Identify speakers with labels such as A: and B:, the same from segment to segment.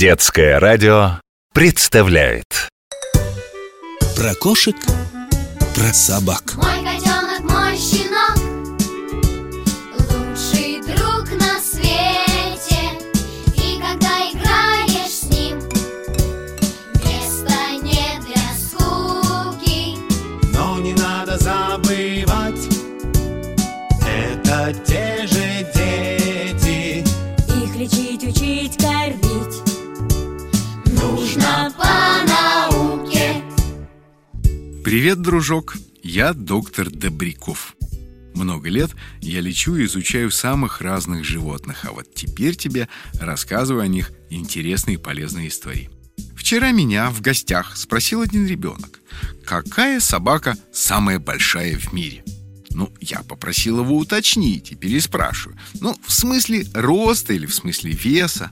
A: Детское радио представляет.
B: Про кошек, про собак.
C: Мой котенок, мой щенок Лучший друг на свете. И когда играешь с ним Места нет для скуки.
D: Но не надо забывать Это те
E: Привет, дружок! Я доктор Добряков. Много лет я лечу и изучаю самых разных животных, а вот теперь тебе рассказываю о них интересные и полезные истории. Вчера меня в гостях спросил один ребенок, какая собака самая большая в мире? Ну, я попросил его уточнить и переспрашиваю. Ну, в смысле роста или в смысле веса?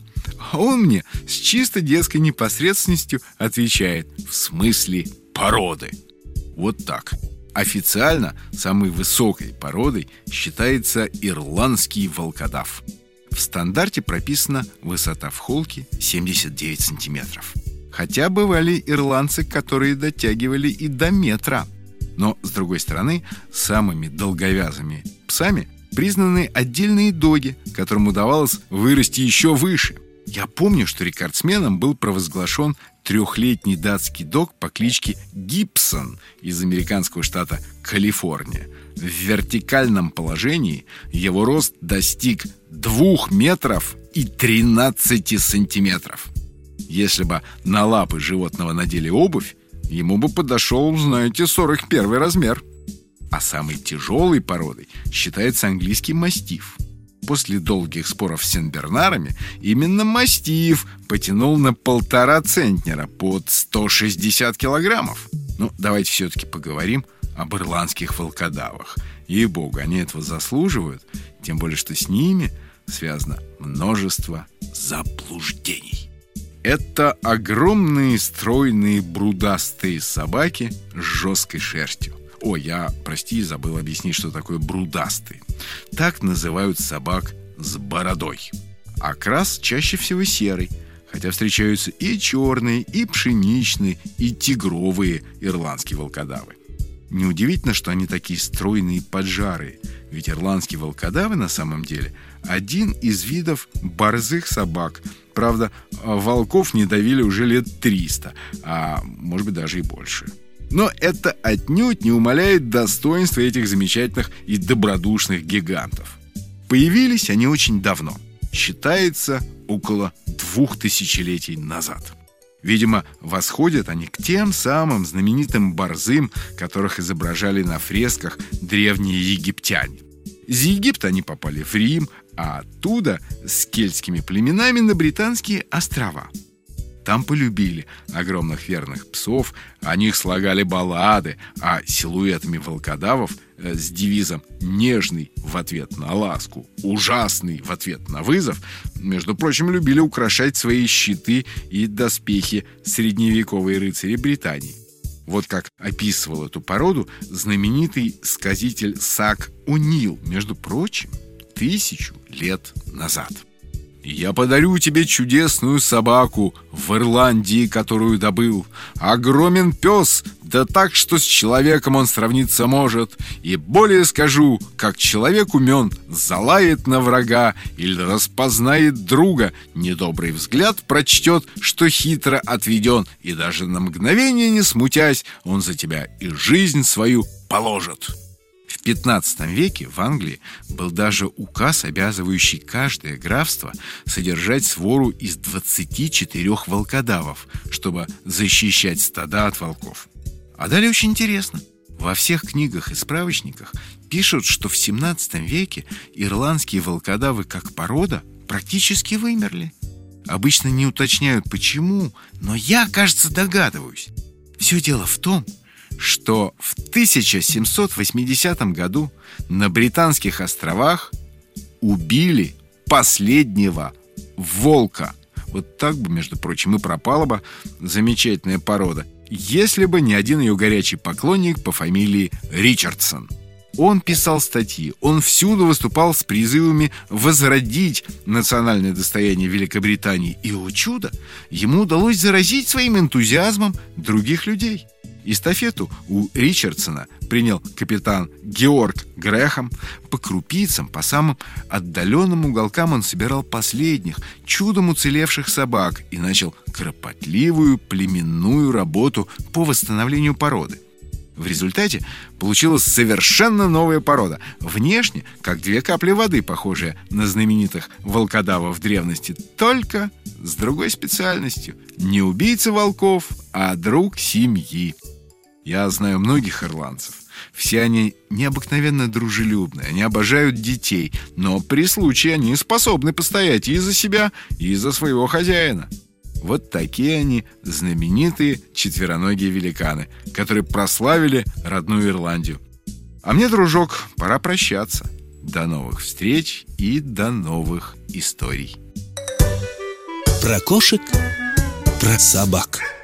E: А он мне с чисто детской непосредственностью отвечает в смысле породы. Вот так. Официально самой высокой породой считается ирландский волкодав. В стандарте прописана высота в холке 79 сантиметров. Хотя бывали ирландцы, которые дотягивали и до метра. Но, с другой стороны, самыми долговязыми псами признаны отдельные доги, которым удавалось вырасти еще выше. Я помню, что рекордсменом был провозглашен трехлетний датский дог по кличке Гибсон из американского штата Калифорния. В вертикальном положении его рост достиг 2 метров и 13 сантиметров. Если бы на лапы животного надели обувь, ему бы подошел, знаете, 41 размер. А самой тяжелой породой считается английский мастиф. После долгих споров с сенбернарами именно мастиф потянул на полтора центнера под 160 килограммов. Ну, давайте все-таки поговорим об ирландских волкодавах. Ей-богу, они этого заслуживают, тем более, что с ними связано множество заблуждений. Это огромные стройные брудастые собаки с жесткой шерстью. О, я, прости, забыл объяснить, что такое брудастый. Так называют собак с бородой. Окрас чаще всего серый, хотя встречаются и черные, и пшеничные, и тигровые ирландские волкодавы. Неудивительно, что они такие стройные и поджарые, ведь ирландские волкодавы на самом деле один из видов борзых собак. Правда, волков не давили уже лет 300, а может быть даже и больше. Но это отнюдь не умаляет достоинства этих замечательных и добродушных гигантов. Появились они очень давно. Считается около двух тысячелетий назад. Видимо, восходят они к тем самым знаменитым борзым, которых изображали на фресках древние египтяне. Из Египта они попали в Рим, а оттуда с кельтскими племенами на британские острова – там полюбили огромных верных псов, о них слагали баллады, а силуэтами волкодавов э, с девизом «нежный» в ответ на ласку, «ужасный» в ответ на вызов, между прочим, любили украшать свои щиты и доспехи средневековые рыцари Британии. Вот как описывал эту породу знаменитый сказитель Сак Унил, между прочим, тысячу лет назад. Я подарю тебе чудесную собаку в Ирландии, которую добыл. Огромен пес, да так, что с человеком он сравниться может. И более скажу, как человек умен, залает на врага или распознает друга, недобрый взгляд прочтет, что хитро отведен, и даже на мгновение не смутясь, он за тебя и жизнь свою положит». В XV веке в Англии был даже указ, обязывающий каждое графство содержать свору из 24 волкодавов, чтобы защищать стада от волков. А далее очень интересно. Во всех книгах и справочниках пишут, что в 17 веке ирландские волкодавы как порода практически вымерли. Обычно не уточняют почему, но я, кажется, догадываюсь. Все дело в том, что в 1780 году на Британских островах убили последнего волка. Вот так бы, между прочим, и пропала бы замечательная порода, если бы не один ее горячий поклонник по фамилии Ричардсон. Он писал статьи, он всюду выступал с призывами возродить национальное достояние Великобритании. И, о чудо, ему удалось заразить своим энтузиазмом других людей. Эстафету у Ричардсона принял капитан Георг Грехом. По крупицам, по самым отдаленным уголкам он собирал последних, чудом уцелевших собак и начал кропотливую племенную работу по восстановлению породы. В результате получилась совершенно новая порода. Внешне, как две капли воды, похожая на знаменитых волкодавов древности, только с другой специальностью. Не убийца волков, а друг семьи. Я знаю многих ирландцев. Все они необыкновенно дружелюбны, они обожают детей, но при случае они способны постоять и за себя, и за своего хозяина. Вот такие они, знаменитые четвероногие великаны, которые прославили родную Ирландию. А мне, дружок, пора прощаться. До новых встреч и до новых историй.
B: Про кошек, про собак.